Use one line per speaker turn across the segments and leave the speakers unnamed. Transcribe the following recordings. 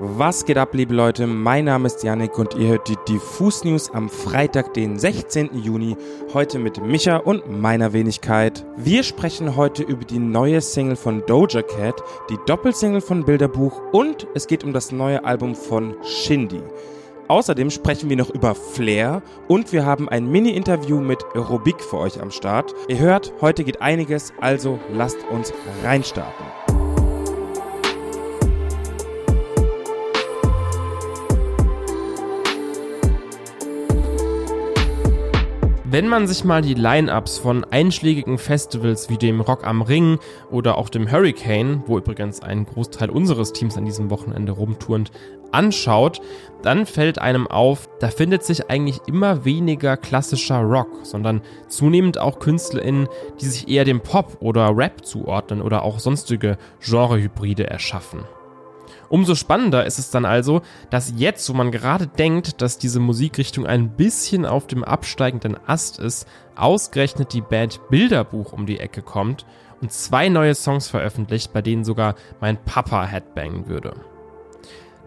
Was geht ab, liebe Leute? Mein Name ist Yannick und ihr hört die Diffus News am Freitag, den 16. Juni. Heute mit Micha und meiner Wenigkeit. Wir sprechen heute über die neue Single von Doja Cat, die Doppelsingle von Bilderbuch und es geht um das neue Album von Shindy. Außerdem sprechen wir noch über Flair und wir haben ein Mini-Interview mit Rubik für euch am Start. Ihr hört, heute geht einiges, also lasst uns reinstarten.
Wenn man sich mal die Line-Ups von einschlägigen Festivals wie dem Rock am Ring oder auch dem Hurricane, wo übrigens ein Großteil unseres Teams an diesem Wochenende rumturnt, anschaut, dann fällt einem auf, da findet sich eigentlich immer weniger klassischer Rock, sondern zunehmend auch KünstlerInnen, die sich eher dem Pop oder Rap zuordnen oder auch sonstige Genrehybride erschaffen. Umso spannender ist es dann also, dass jetzt, wo man gerade denkt, dass diese Musikrichtung ein bisschen auf dem absteigenden Ast ist, ausgerechnet die Band Bilderbuch um die Ecke kommt und zwei neue Songs veröffentlicht, bei denen sogar mein Papa headbangen würde.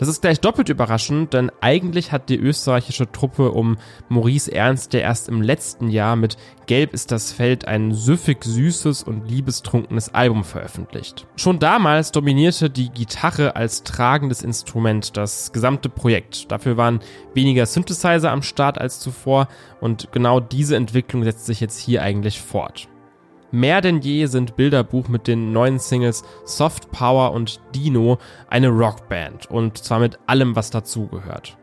Das ist gleich doppelt überraschend, denn eigentlich hat die österreichische Truppe um Maurice Ernst, der erst im letzten Jahr mit Gelb ist das Feld ein süffig süßes und liebestrunkenes Album veröffentlicht. Schon damals dominierte die Gitarre als tragendes Instrument das gesamte Projekt. Dafür waren weniger Synthesizer am Start als zuvor und genau diese Entwicklung setzt sich jetzt hier eigentlich fort. Mehr denn je sind Bilderbuch mit den neuen Singles Soft Power und Dino eine Rockband und zwar mit allem, was dazugehört.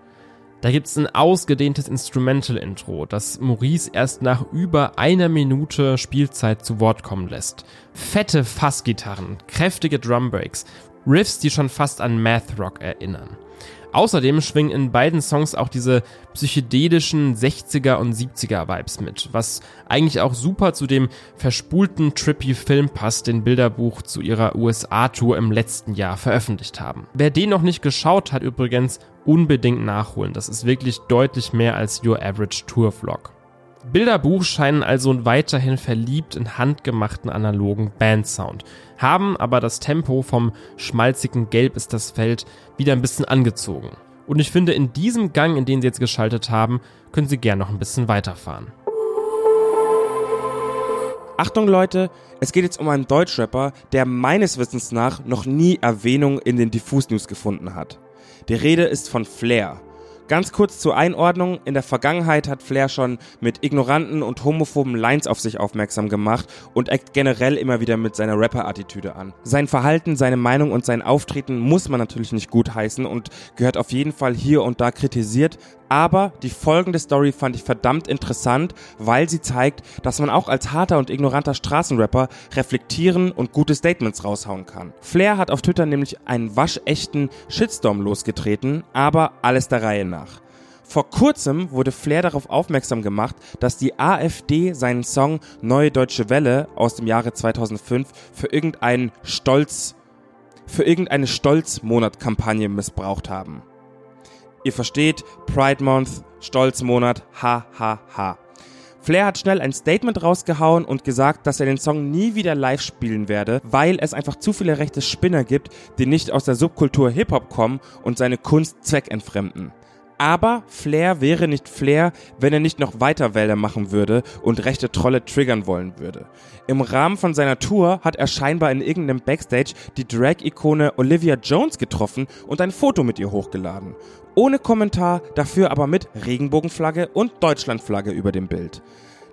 Da gibt's ein ausgedehntes Instrumental-Intro, das Maurice erst nach über einer Minute Spielzeit zu Wort kommen lässt. Fette Fassgitarren, kräftige Drumbreaks, Riffs, die schon fast an Math Rock erinnern. Außerdem schwingen in beiden Songs auch diese psychedelischen 60er und 70er Vibes mit, was eigentlich auch super zu dem verspulten trippy Film passt, den Bilderbuch zu ihrer USA-Tour im letzten Jahr veröffentlicht haben. Wer den noch nicht geschaut hat übrigens, unbedingt nachholen. Das ist wirklich deutlich mehr als Your Average Tour Vlog. Bilderbuch scheinen also weiterhin verliebt in handgemachten analogen Bandsound, haben aber das Tempo vom schmalzigen Gelb ist das Feld wieder ein bisschen angezogen. Und ich finde, in diesem Gang, in den sie jetzt geschaltet haben, können sie gern noch ein bisschen weiterfahren.
Achtung Leute, es geht jetzt um einen Deutschrapper, der meines Wissens nach noch nie Erwähnung in den Diffus News gefunden hat. Die Rede ist von Flair. Ganz kurz zur Einordnung. In der Vergangenheit hat Flair schon mit ignoranten und homophoben Lines auf sich aufmerksam gemacht und eckt generell immer wieder mit seiner Rapper-Attitüde an. Sein Verhalten, seine Meinung und sein Auftreten muss man natürlich nicht gutheißen und gehört auf jeden Fall hier und da kritisiert, aber die folgende Story fand ich verdammt interessant, weil sie zeigt, dass man auch als harter und ignoranter Straßenrapper reflektieren und gute Statements raushauen kann. Flair hat auf Twitter nämlich einen waschechten Shitstorm losgetreten, aber alles der Reihe nach. Vor kurzem wurde Flair darauf aufmerksam gemacht, dass die AfD seinen Song Neue Deutsche Welle aus dem Jahre 2005 für irgendeinen Stolz für irgendeine Stolzmonat-Kampagne missbraucht haben. Ihr versteht, Pride Month, Stolzmonat, ha ha ha. Flair hat schnell ein Statement rausgehauen und gesagt, dass er den Song nie wieder live spielen werde, weil es einfach zu viele rechte Spinner gibt, die nicht aus der Subkultur Hip-Hop kommen und seine Kunst zweckentfremden. Aber Flair wäre nicht Flair, wenn er nicht noch weiter Wälder machen würde und rechte Trolle triggern wollen würde. Im Rahmen von seiner Tour hat er scheinbar in irgendeinem Backstage die Drag-Ikone Olivia Jones getroffen und ein Foto mit ihr hochgeladen. Ohne Kommentar, dafür aber mit Regenbogenflagge und Deutschlandflagge über dem Bild.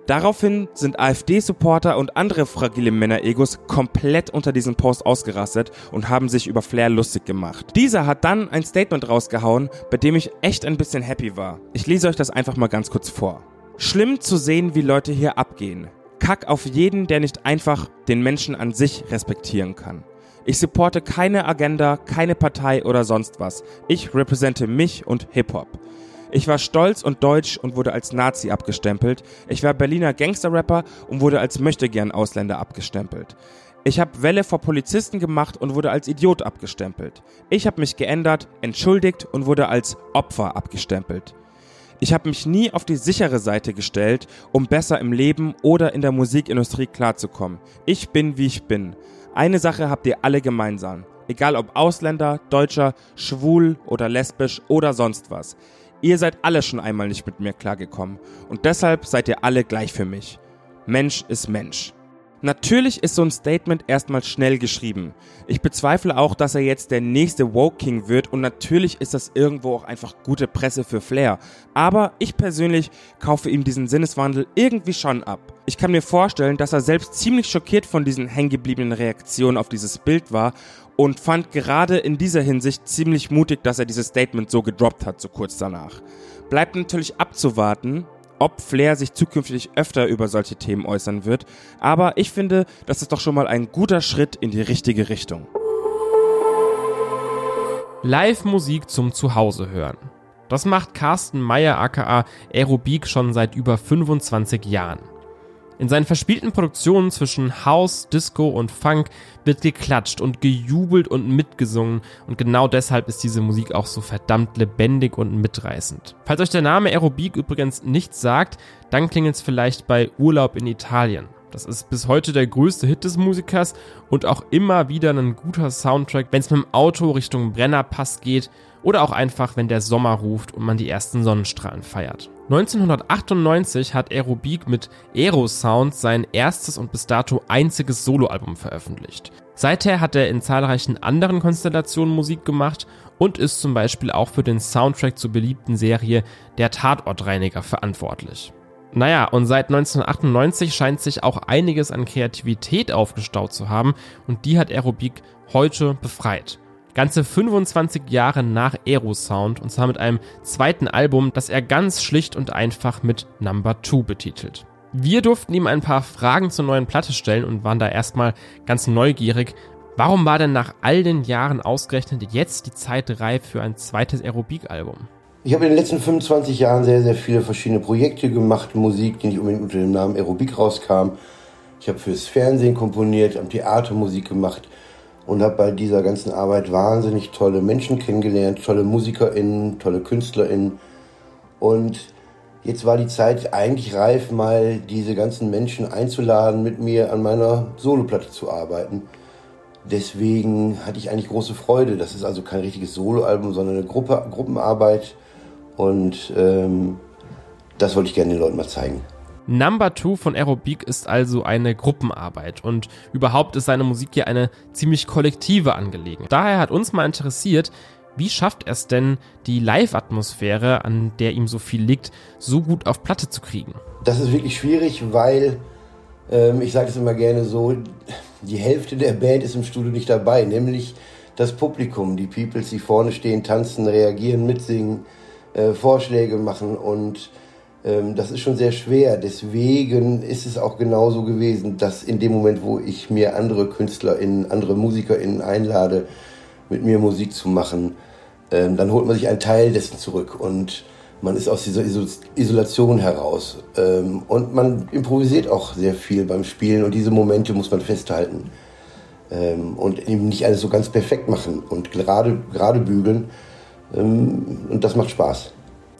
Daraufhin sind AfD-Supporter und andere fragile Männer-Egos komplett unter diesem Post ausgerastet und haben sich über Flair lustig gemacht. Dieser hat dann ein Statement rausgehauen, bei dem ich echt ein bisschen happy war. Ich lese euch das einfach mal ganz kurz vor. Schlimm zu sehen, wie Leute hier abgehen. Kack auf jeden, der nicht einfach den Menschen an sich respektieren kann. Ich supporte keine Agenda, keine Partei oder sonst was. Ich repräsente mich und Hip-Hop. Ich war stolz und deutsch und wurde als Nazi abgestempelt. Ich war Berliner Gangsterrapper und wurde als möchtegern Ausländer abgestempelt. Ich habe Welle vor Polizisten gemacht und wurde als Idiot abgestempelt. Ich habe mich geändert, entschuldigt und wurde als Opfer abgestempelt. Ich habe mich nie auf die sichere Seite gestellt, um besser im Leben oder in der Musikindustrie klarzukommen. Ich bin, wie ich bin. Eine Sache habt ihr alle gemeinsam. Egal ob Ausländer, Deutscher, schwul oder lesbisch oder sonst was. Ihr seid alle schon einmal nicht mit mir klargekommen und deshalb seid ihr alle gleich für mich. Mensch ist Mensch. Natürlich ist so ein Statement erstmal schnell geschrieben. Ich bezweifle auch, dass er jetzt der nächste Woke King wird und natürlich ist das irgendwo auch einfach gute Presse für Flair. Aber ich persönlich kaufe ihm diesen Sinneswandel irgendwie schon ab. Ich kann mir vorstellen, dass er selbst ziemlich schockiert von diesen hängengebliebenen Reaktionen auf dieses Bild war und fand gerade in dieser Hinsicht ziemlich mutig, dass er dieses Statement so gedroppt hat, so kurz danach. Bleibt natürlich abzuwarten, ob Flair sich zukünftig öfter über solche Themen äußern wird, aber ich finde, das ist doch schon mal ein guter Schritt in die richtige Richtung.
Live-Musik zum Zuhause hören. Das macht Carsten Meyer aka Aerobik schon seit über 25 Jahren. In seinen verspielten Produktionen zwischen House, Disco und Funk wird geklatscht und gejubelt und mitgesungen und genau deshalb ist diese Musik auch so verdammt lebendig und mitreißend. Falls euch der Name Aerobik übrigens nichts sagt, dann klingelt es vielleicht bei Urlaub in Italien. Das ist bis heute der größte Hit des Musikers und auch immer wieder ein guter Soundtrack, wenn es mit dem Auto Richtung Brennerpass geht oder auch einfach, wenn der Sommer ruft und man die ersten Sonnenstrahlen feiert. 1998 hat Aerobik mit Aero Sound sein erstes und bis dato einziges Soloalbum veröffentlicht. Seither hat er in zahlreichen anderen Konstellationen Musik gemacht und ist zum Beispiel auch für den Soundtrack zur beliebten Serie Der Tatortreiniger verantwortlich. Naja, und seit 1998 scheint sich auch einiges an Kreativität aufgestaut zu haben und die hat Aerobik heute befreit. Ganze 25 Jahre nach Aerosound und zwar mit einem zweiten Album, das er ganz schlicht und einfach mit Number 2 betitelt. Wir durften ihm ein paar Fragen zur neuen Platte stellen und waren da erstmal ganz neugierig. Warum war denn nach all den Jahren ausgerechnet jetzt die Zeit reif für ein zweites Aerobik-Album?
Ich habe in den letzten 25 Jahren sehr, sehr viele verschiedene Projekte gemacht, Musik, die nicht unbedingt unter dem Namen Aerobik rauskam. Ich habe fürs Fernsehen komponiert, am Theater Musik gemacht und habe bei dieser ganzen Arbeit wahnsinnig tolle Menschen kennengelernt, tolle MusikerInnen, tolle KünstlerInnen. Und jetzt war die Zeit eigentlich reif, mal diese ganzen Menschen einzuladen, mit mir an meiner Soloplatte zu arbeiten. Deswegen hatte ich eigentlich große Freude. Das ist also kein richtiges Soloalbum, sondern eine Gruppe, Gruppenarbeit. Und ähm, das wollte ich gerne den Leuten mal zeigen.
Number Two von Aerobik ist also eine Gruppenarbeit und überhaupt ist seine Musik hier eine ziemlich kollektive Angelegenheit. Daher hat uns mal interessiert, wie schafft er es denn, die Live-Atmosphäre, an der ihm so viel liegt, so gut auf Platte zu kriegen?
Das ist wirklich schwierig, weil ähm, ich sage es immer gerne so, die Hälfte der Band ist im Studio nicht dabei, nämlich das Publikum, die Peoples, die vorne stehen, tanzen, reagieren, mitsingen, äh, Vorschläge machen und ähm, das ist schon sehr schwer. Deswegen ist es auch genauso gewesen, dass in dem Moment, wo ich mir andere KünstlerInnen, andere MusikerInnen einlade, mit mir Musik zu machen, ähm, dann holt man sich einen Teil dessen zurück und man ist aus dieser Isolation heraus. Ähm, und man improvisiert auch sehr viel beim Spielen und diese Momente muss man festhalten. und eben nicht alles so ganz perfekt machen und gerade, gerade bügeln. Und das macht Spaß.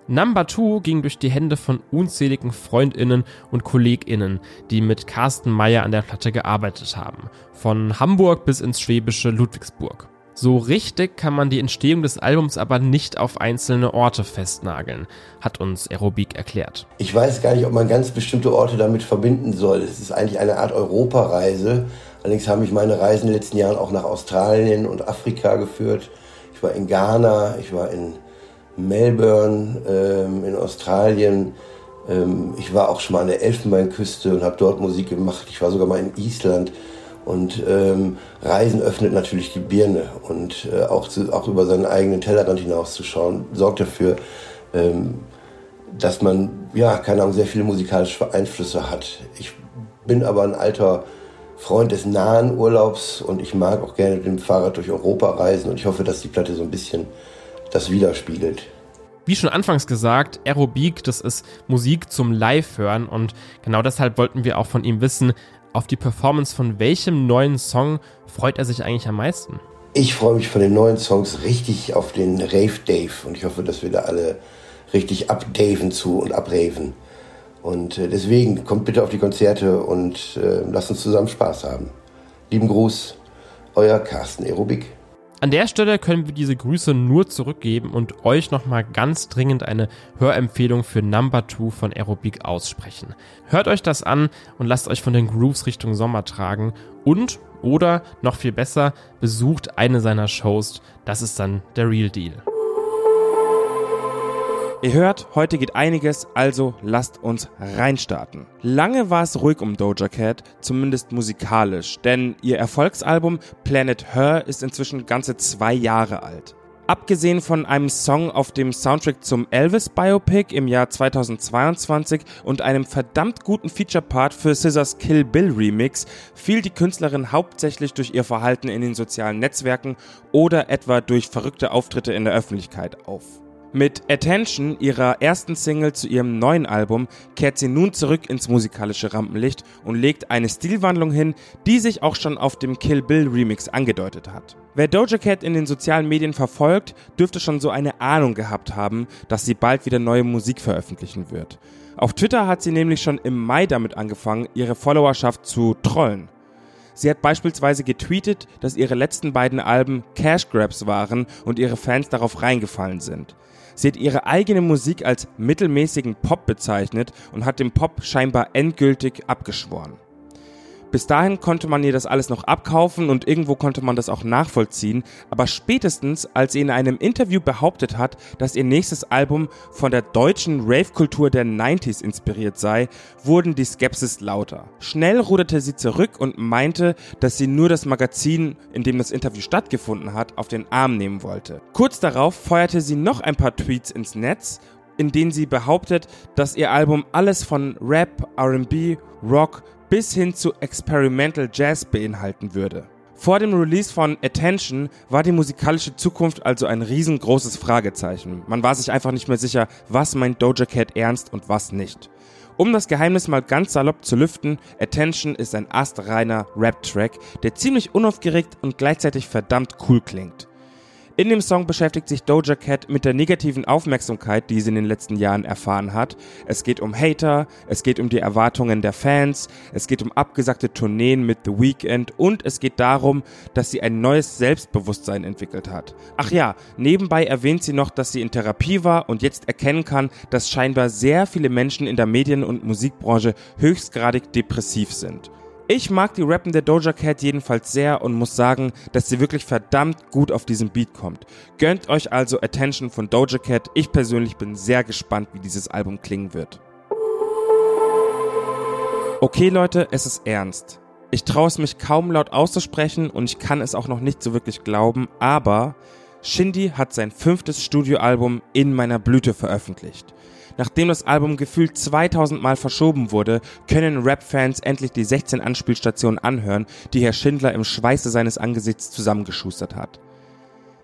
Number 2 ging durch die Hände von unzähligen FreundInnen und KollegInnen, die mit Carsten Meyer an der Platte gearbeitet haben. Von Hamburg bis ins schwäbische Ludwigsburg. So richtig kann man die Entstehung des Albums aber nicht auf einzelne Orte festnageln, hat uns Aerobik erklärt.
Ich weiß gar nicht, ob man ganz bestimmte Orte damit verbinden soll. Es ist eigentlich eine Art Europareise. Allerdings haben mich meine Reisen in den letzten Jahren auch nach Australien und Afrika geführt. Ich war in Ghana, ich war in Melbourne, ähm, in Australien. Ähm, ich war auch schon mal an der Elfenbeinküste und habe dort Musik gemacht. Ich war sogar mal in Island. Und ähm, Reisen öffnet natürlich die Birne und äh, auch, zu, auch über seinen eigenen Tellerrand hinauszuschauen, sorgt dafür, ähm, dass man, ja, keine Ahnung, sehr viele musikalische Einflüsse hat. Ich bin aber ein alter Freund des nahen Urlaubs und ich mag auch gerne mit dem Fahrrad durch Europa reisen und ich hoffe, dass die Platte so ein bisschen das widerspiegelt.
Wie schon anfangs gesagt, Aerobik, das ist Musik zum Live-Hören und genau deshalb wollten wir auch von ihm wissen, auf die Performance von welchem neuen Song freut er sich eigentlich am meisten?
Ich freue mich von den neuen Songs richtig auf den Rave Dave und ich hoffe, dass wir da alle richtig abdaven zu und abraven. Und äh, deswegen kommt bitte auf die Konzerte und äh, lasst uns zusammen Spaß haben. Lieben Gruß, euer Carsten Aerobik.
An der Stelle können wir diese Grüße nur zurückgeben und euch nochmal ganz dringend eine Hörempfehlung für Number 2 von Aerobic aussprechen. Hört euch das an und lasst euch von den Grooves Richtung Sommer tragen und oder noch viel besser, besucht eine seiner Shows. Das ist dann der Real Deal.
Ihr hört, heute geht einiges, also lasst uns reinstarten. Lange war es ruhig um Doja Cat, zumindest musikalisch, denn ihr Erfolgsalbum Planet Her ist inzwischen ganze zwei Jahre alt. Abgesehen von einem Song auf dem Soundtrack zum Elvis Biopic im Jahr 2022 und einem verdammt guten Feature-Part für Scissors Kill Bill Remix fiel die Künstlerin hauptsächlich durch ihr Verhalten in den sozialen Netzwerken oder etwa durch verrückte Auftritte in der Öffentlichkeit auf. Mit Attention, ihrer ersten Single zu ihrem neuen Album, kehrt sie nun zurück ins musikalische Rampenlicht und legt eine Stilwandlung hin, die sich auch schon auf dem Kill Bill Remix angedeutet hat. Wer Doja Cat in den sozialen Medien verfolgt, dürfte schon so eine Ahnung gehabt haben, dass sie bald wieder neue Musik veröffentlichen wird. Auf Twitter hat sie nämlich schon im Mai damit angefangen, ihre Followerschaft zu trollen. Sie hat beispielsweise getweetet, dass ihre letzten beiden Alben Cash Grabs waren und ihre Fans darauf reingefallen sind. Sie hat ihre eigene Musik als mittelmäßigen Pop bezeichnet und hat dem Pop scheinbar endgültig abgeschworen. Bis dahin konnte man ihr das alles noch abkaufen und irgendwo konnte man das auch nachvollziehen, aber spätestens, als sie in einem Interview behauptet hat, dass ihr nächstes Album von der deutschen Rave-Kultur der 90s inspiriert sei, wurden die Skepsis lauter. Schnell ruderte sie zurück und meinte, dass sie nur das Magazin, in dem das Interview stattgefunden hat, auf den Arm nehmen wollte. Kurz darauf feuerte sie noch ein paar Tweets ins Netz in denen sie behauptet, dass ihr Album alles von Rap, RB, Rock, bis hin zu Experimental Jazz beinhalten würde. Vor dem Release von Attention war die musikalische Zukunft also ein riesengroßes Fragezeichen. Man war sich einfach nicht mehr sicher, was meint Doja Cat ernst und was nicht. Um das Geheimnis mal ganz salopp zu lüften, Attention ist ein astreiner Rap-Track, der ziemlich unaufgeregt und gleichzeitig verdammt cool klingt. In dem Song beschäftigt sich Doja Cat mit der negativen Aufmerksamkeit, die sie in den letzten Jahren erfahren hat. Es geht um Hater, es geht um die Erwartungen der Fans, es geht um abgesagte Tourneen mit The Weeknd und es geht darum, dass sie ein neues Selbstbewusstsein entwickelt hat. Ach ja, nebenbei erwähnt sie noch, dass sie in Therapie war und jetzt erkennen kann, dass scheinbar sehr viele Menschen in der Medien- und Musikbranche höchstgradig depressiv sind. Ich mag die Rappen der Doja Cat jedenfalls sehr und muss sagen, dass sie wirklich verdammt gut auf diesen Beat kommt. Gönnt euch also Attention von Doja Cat. Ich persönlich bin sehr gespannt, wie dieses Album klingen wird. Okay Leute, es ist ernst. Ich traue es mich kaum laut auszusprechen und ich kann es auch noch nicht so wirklich glauben, aber Shindy hat sein fünftes Studioalbum in meiner Blüte veröffentlicht. Nachdem das Album gefühlt 2000 Mal verschoben wurde, können Rap-Fans endlich die 16 Anspielstationen anhören, die Herr Schindler im Schweiße seines Angesichts zusammengeschustert hat.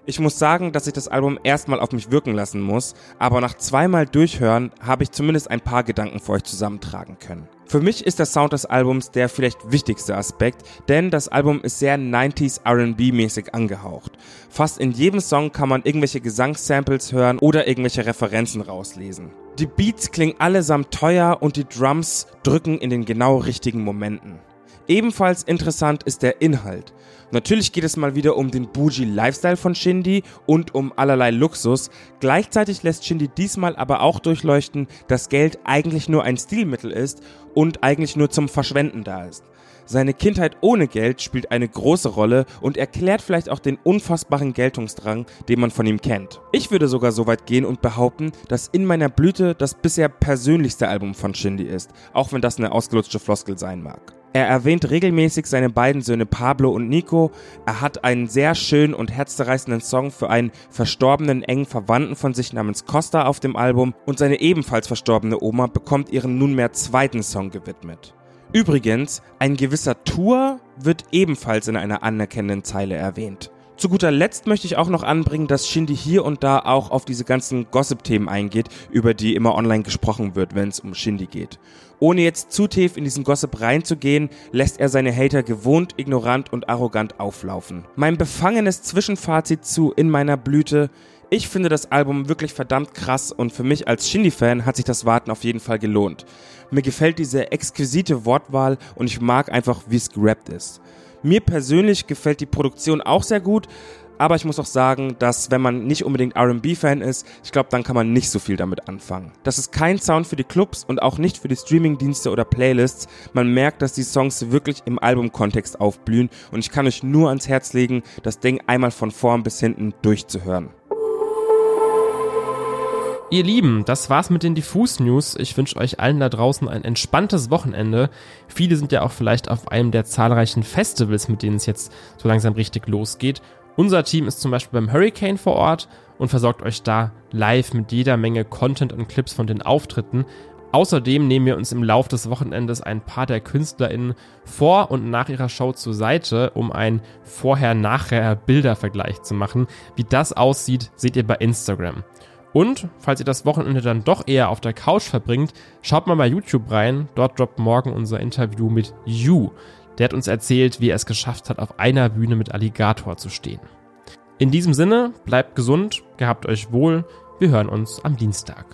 Ich muss sagen, dass ich das Album erstmal auf mich wirken lassen muss, aber nach zweimal Durchhören habe ich zumindest ein paar Gedanken für euch zusammentragen können. Für mich ist der Sound des Albums der vielleicht wichtigste Aspekt, denn das Album ist sehr 90s RB-mäßig angehaucht. Fast in jedem Song kann man irgendwelche Gesangssamples hören oder irgendwelche Referenzen rauslesen. Die Beats klingen allesamt teuer und die Drums drücken in den genau richtigen Momenten. Ebenfalls interessant ist der Inhalt. Natürlich geht es mal wieder um den Bougie Lifestyle von Shindy und um allerlei Luxus. Gleichzeitig lässt Shindy diesmal aber auch durchleuchten, dass Geld eigentlich nur ein Stilmittel ist und eigentlich nur zum Verschwenden da ist. Seine Kindheit ohne Geld spielt eine große Rolle und erklärt vielleicht auch den unfassbaren Geltungsdrang, den man von ihm kennt. Ich würde sogar so weit gehen und behaupten, dass In meiner Blüte das bisher persönlichste Album von Shindy ist, auch wenn das eine ausgelutschte Floskel sein mag. Er erwähnt regelmäßig seine beiden Söhne Pablo und Nico. Er hat einen sehr schönen und herzzerreißenden Song für einen verstorbenen engen Verwandten von sich namens Costa auf dem Album und seine ebenfalls verstorbene Oma bekommt ihren nunmehr zweiten Song gewidmet. Übrigens, ein gewisser Tour wird ebenfalls in einer anerkennenden Zeile erwähnt. Zu guter Letzt möchte ich auch noch anbringen, dass Shindy hier und da auch auf diese ganzen Gossip-Themen eingeht, über die immer online gesprochen wird, wenn es um Shindy geht. Ohne jetzt zu tief in diesen Gossip reinzugehen, lässt er seine Hater gewohnt, ignorant und arrogant auflaufen. Mein befangenes Zwischenfazit zu In meiner Blüte. Ich finde das Album wirklich verdammt krass und für mich als Shindy-Fan hat sich das Warten auf jeden Fall gelohnt. Mir gefällt diese exquisite Wortwahl und ich mag einfach, wie es gerappt ist. Mir persönlich gefällt die Produktion auch sehr gut, Aber ich muss auch sagen, dass wenn man nicht unbedingt RB-Fan ist, ich glaube, dann kann man nicht so viel damit anfangen. Das ist kein Sound für die Clubs und auch nicht für die Streaming-Dienste oder Playlists. Man merkt, dass die Songs wirklich im Albumkontext aufblühen und ich kann euch nur ans Herz legen, das Ding einmal von vorn bis hinten durchzuhören.
Ihr Lieben, das war's mit den Diffus News. Ich wünsche euch allen da draußen ein entspanntes Wochenende. Viele sind ja auch vielleicht auf einem der zahlreichen Festivals, mit denen es jetzt so langsam richtig losgeht. Unser Team ist zum Beispiel beim Hurricane vor Ort und versorgt euch da live mit jeder Menge Content und Clips von den Auftritten. Außerdem nehmen wir uns im Lauf des Wochenendes ein paar der KünstlerInnen vor und nach ihrer Show zur Seite, um einen Vorher-Nachher-Bildervergleich zu machen. Wie das aussieht, seht ihr bei Instagram. Und, falls ihr das Wochenende dann doch eher auf der Couch verbringt, schaut mal bei YouTube rein. Dort droppt morgen unser Interview mit You. Der hat uns erzählt, wie er es geschafft hat, auf einer Bühne mit Alligator zu stehen. In diesem Sinne, bleibt gesund, gehabt euch wohl. Wir hören uns am Dienstag.